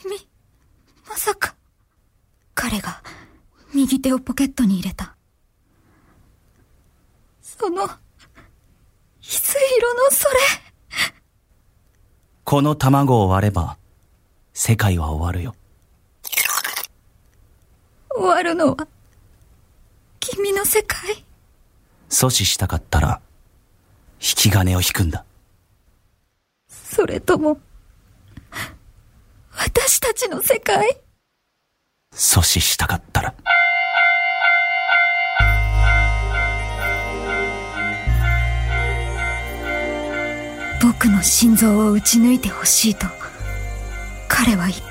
君、まさか。彼が右手をポケットに入れた。その、水色のそれ。この卵を割れば、世界は終わるよ。終わるのは、君の世界阻止したかったら、引き金を引くんだ。それとも、私たちの世界阻止したかったら。僕の心臓を撃ち抜いてほしいと、彼は言った。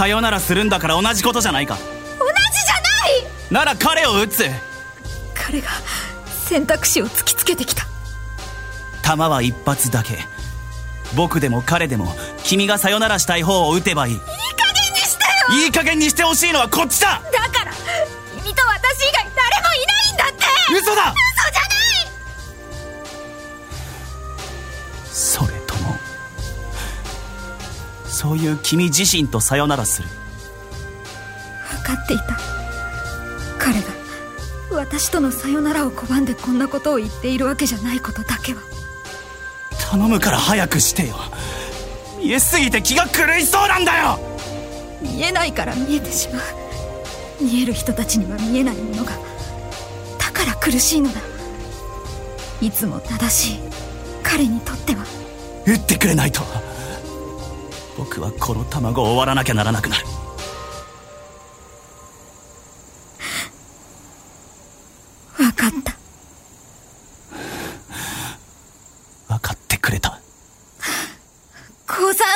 さよならするんだから同じことじゃないか。同じじゃないなら彼を撃つ彼が選択肢を突きつけてきた。弾は一発だけ。僕でも彼でも、君がさよならしたい方を撃てばいい。いい加減にしてよいい加減にしてほしいのはこっちだだから君と私以外誰もいないんだって嘘だそういう君自身とさよならする。分かっていた。彼が私とのさよならを拒んでこんなことを言っているわけじゃないことだけは。頼むから早くしてよ。見えすぎて気が狂いそうなんだよ。見えないから見えてしまう。見える人たちには見えないものが。だから苦しいのだ。いつも正しい彼にとっては。撃ってくれないと。僕はこの卵を終わらなきゃならなくなる。分かった分かってくれた。降参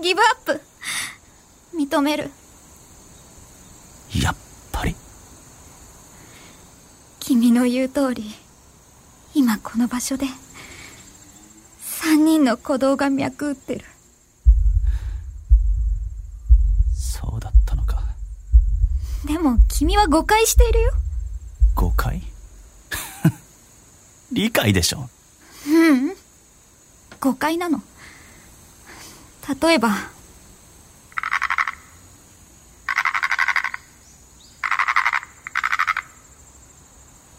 ギブアップ認めるやっぱり。君の言う通り今この場所で三人の鼓動が脈打ってるそうだったのか。でも君は誤解しているよ。誤解？理解でしょ？うん。誤解なの。例えば。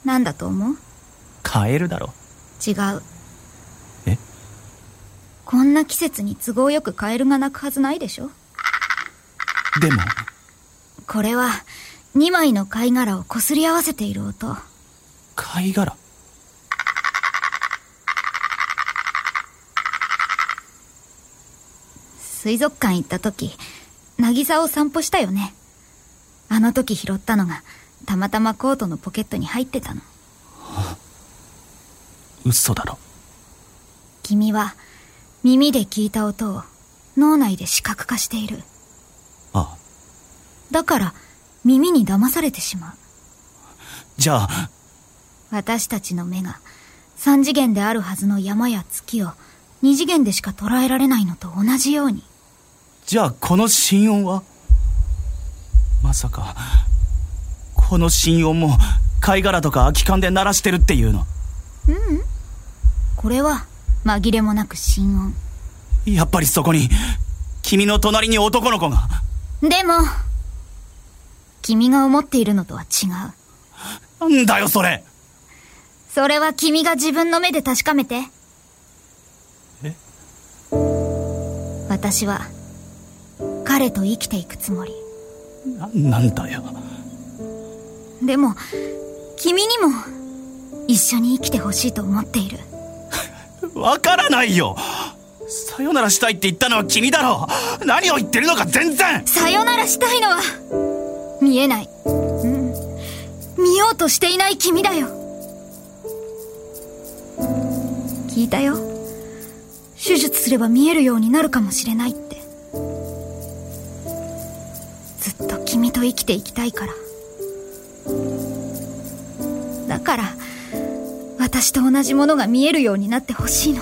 なんだと思う？カエルだろ。違う。え？こんな季節に都合よくカエルが鳴くはずないでしょ？でも、これは2枚の貝殻をこすり合わせている音貝殻？水族館行った時渚を散歩したよねあの時拾ったのがたまたまコートのポケットに入ってたの嘘だろ。君は耳で聞いた音を脳内で視覚化しているああ。だから耳に騙されてしまう。じゃあ、私たちの目が三次元であるはずの山や月を二次元でしか捉えられないのと同じように。じゃあこの心音は？まさか、この心音も貝殻とか空き缶で鳴らしてるっていうの？これは紛れもなく心音。やっぱりそこに、君の隣に男の子が？でも君が思っているのとは違う。なんだよそれ。それは君が自分の目で確かめて。え？私は彼と生きていくつもり。な、なんだよ。でも君にも一緒に生きてほしいと思っている。わからないよ。さよならしたいって言ったのは君だろ何を言ってるのか全然。さよならしたいのは見えない。うん。見ようとしていない君だよ。聞いたよ。手術すれば見えるようになるかもしれないって。ずっと君と生きていきたいから。だから私と同じものが見えるようになってほしいの。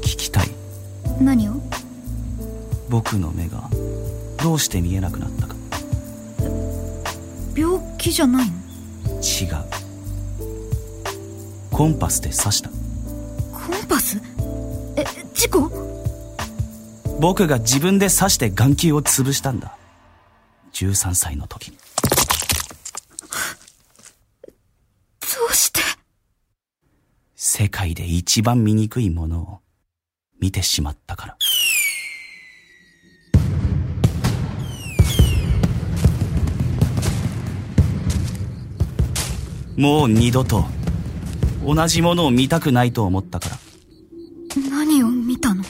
聞きたい。何を？僕の目がどうして見えなくなったか。病気じゃないの？違う。コンパスで刺した。コンパス？え事故？僕が自分で刺して眼球を潰したんだ。13歳の時に。どうして？世界で一番醜いものを見てしまったからもう二度と同じものを見たくないと思ったから。何を見たの？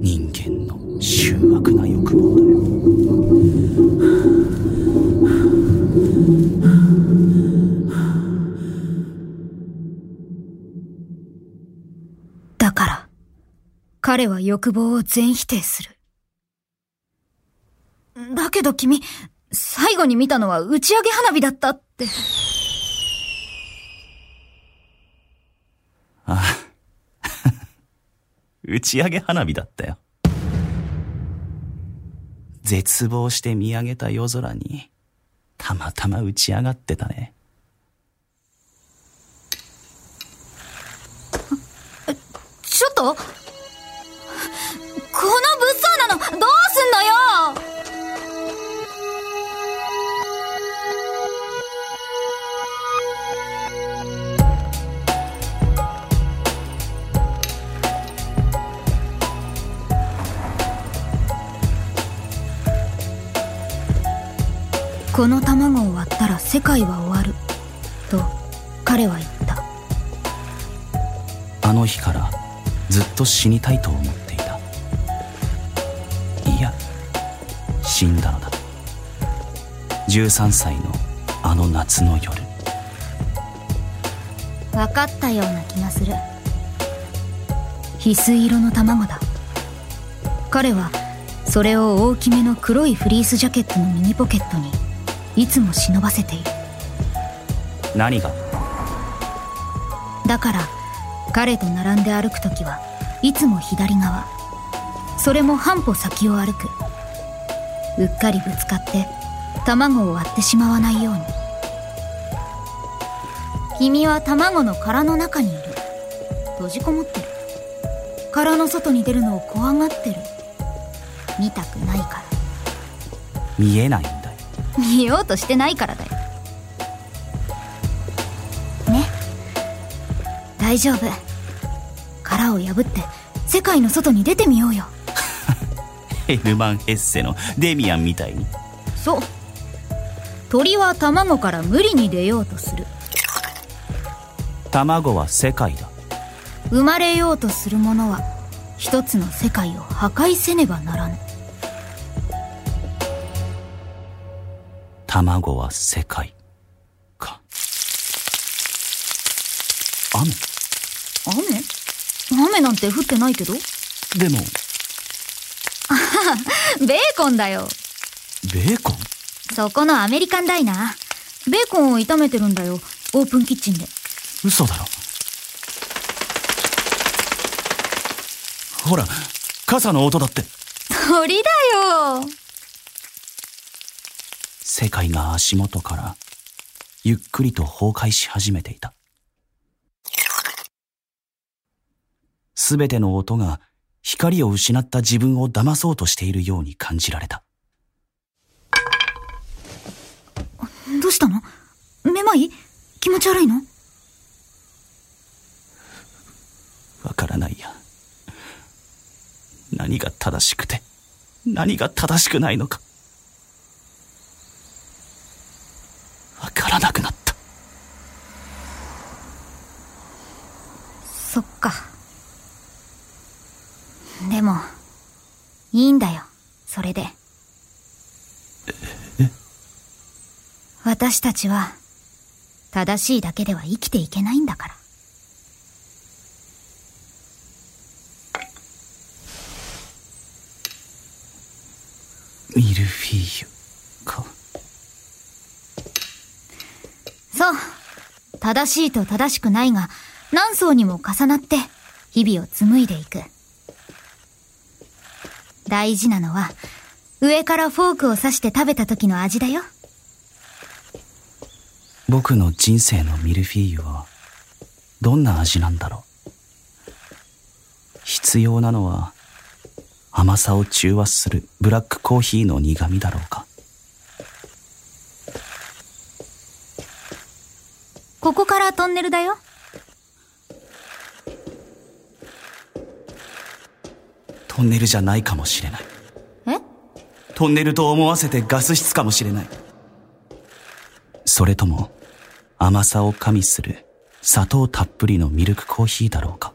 人間の醜悪な欲望だよ。だから彼は欲望を全否定する。だけど君最後に見たのは打ち上げ花火だったって。ああ 打ち上げ花火だったよ。絶望して見上げた夜空にたまたま打ち上がってたね。ちょっと？この卵を割ったら世界は終わる。と彼は言った。あの日からずっと死にたいと思っていた。いや死んだのだ。13歳のあの夏の夜。分かったような気がする。翡翠色の卵だ。彼はそれを大きめの黒いフリースジャケットの右ポケットにいつも忍ばせている。何が？だから彼と並んで歩く時はいつも左側。それも半歩先を歩く。うっかりぶつかって卵を割ってしまわないように。君は卵の殻の中にいる。閉じこもってる。殻の外に出るのを怖がってる。見たくないから。見えないんだよ見ようとしてないからだよ。ね。大丈夫。殻を破って世界の外に出てみようよ。ヘルマン・ヘッセのデミアンみたいに。そう。鳥は卵から無理に出ようとする。卵は世界だ。生まれようとするものは一つの世界を破壊せねばならぬ卵は世界か。雨。雨？雨なんて降ってないけど？でも。ベーコンだよ。ベーコン？そこのアメリカンダイナー。ベーコンを炒めてるんだよ。オープンキッチンで。嘘だろ。ほら傘の音だって。鳥だよ世界が足元からゆっくりと崩壊し始めていた。すべての音が光を失った自分を騙そうとしているように感じられた。どうしたの？めまい？気持ち悪いの？わからないや。何が正しくて何が正しくないのかからなくなった。そっか。でもいいんだよ。それで。私たちは正しいだけでは生きていけないんだから。ミルフィーユかそう正しいと正しくないが何層にも重なって日々を紡いでいく。大事なのは、上からフォークを刺して食べた時の味だよ。僕の人生のミルフィーユは、どんな味なんだろう。必要なのは、甘さを中和するブラックコーヒーの苦味だろうか。ここからトンネルだよ。トンネルじゃないかもしれない。え？トンネルと思わせてガス室かもしれない。それとも、甘さを加味する砂糖たっぷりのミルクコーヒーだろうか。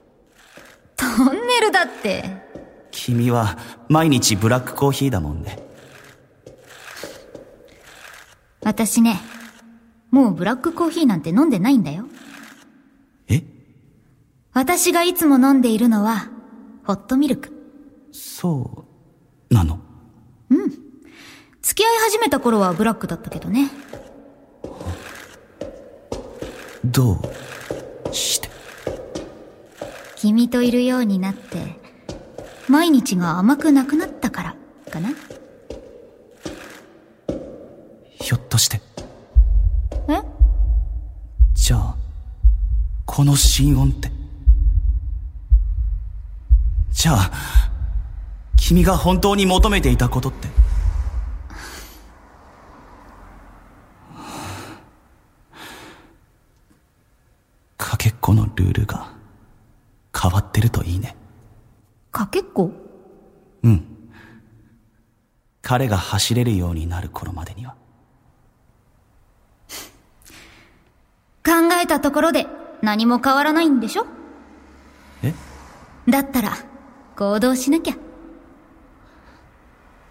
トンネルだって。君は毎日ブラックコーヒーだもんね。私ね、もうブラックコーヒーなんて飲んでないんだよ。え？私がいつも飲んでいるのは、ホットミルク。そう、なの？付き合い始めた頃はブラックだったけどね。どうして？君といるようになって、毎日が甘くなくなったから、かなひょっとして、この心音って。じゃあ、君が本当に求めていたことって。かけっこのルールが変わってるといいね。かけっこ？うん。彼が走れるようになる頃までには。考えたところで何も変わらないんでしょ？え？だったら、行動しなきゃ。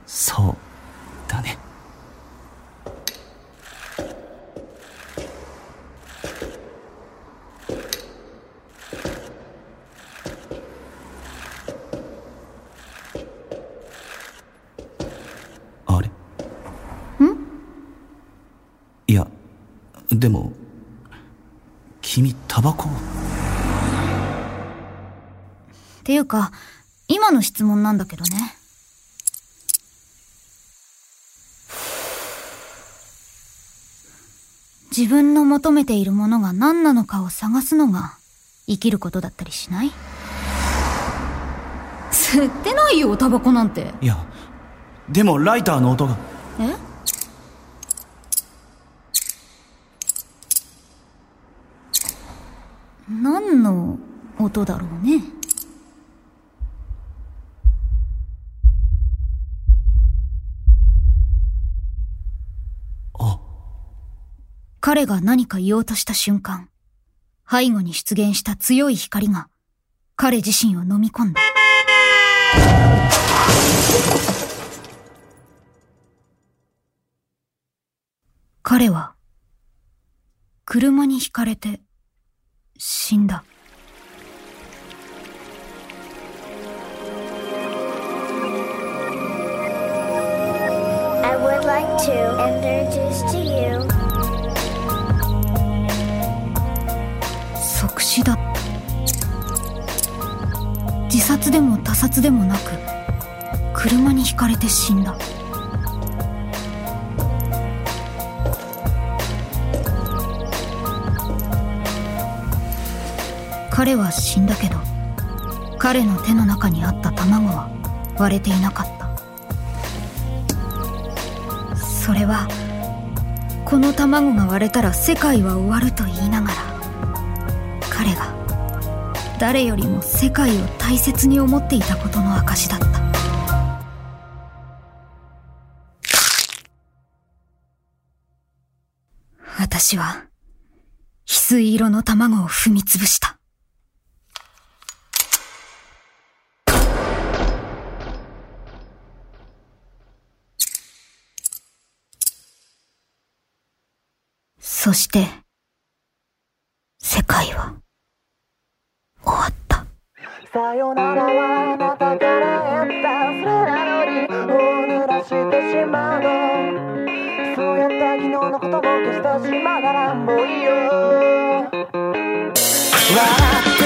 そうだね。あれ？ん？いや、でも、君タバコっていうか、今の質問なんだけどね。自分の求めているものが何なのかを探すのが生きることだったりしない？吸ってないよ、タバコなんて。いや、でもライターの音が。え？何の音だろうね。あ、彼が何か言おうとした瞬間、背後に出現した強い光が彼自身を飲み込んだ。彼は車にひかれて死んだ。即死だ。自殺でも他殺でもなく、車にひかれて死んだ。彼は死んだけど、彼の手の中にあった卵は割れていなかった。それは、この卵が割れたら世界は終わると言いながら、彼が誰よりも世界を大切に思っていたことの証だった私は翡翠色の卵を踏みつぶしたそして世界は終わった。さよならはあなたから得た。それなのにを濡らしてしまうの。そうやって昨日のことを消してしまうならもういいよ。笑って。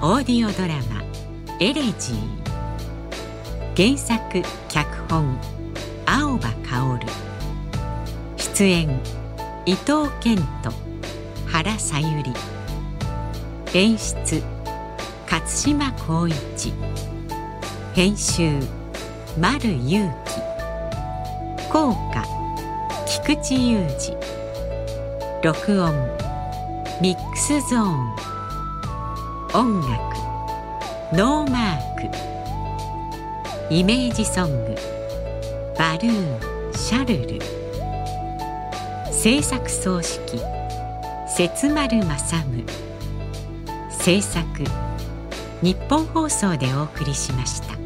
オーディオドラマ「エレジー」原作脚本青葉薫。出演伊藤健人原さゆり。演出勝島光一。編集丸裕樹効果菊池雄二。録音ミックスゾーン。音楽。ノーマーク。イメージソング。バルーンシャルル。制作総指揮節丸雅矛。制作。ニッポン放送でお送りしました。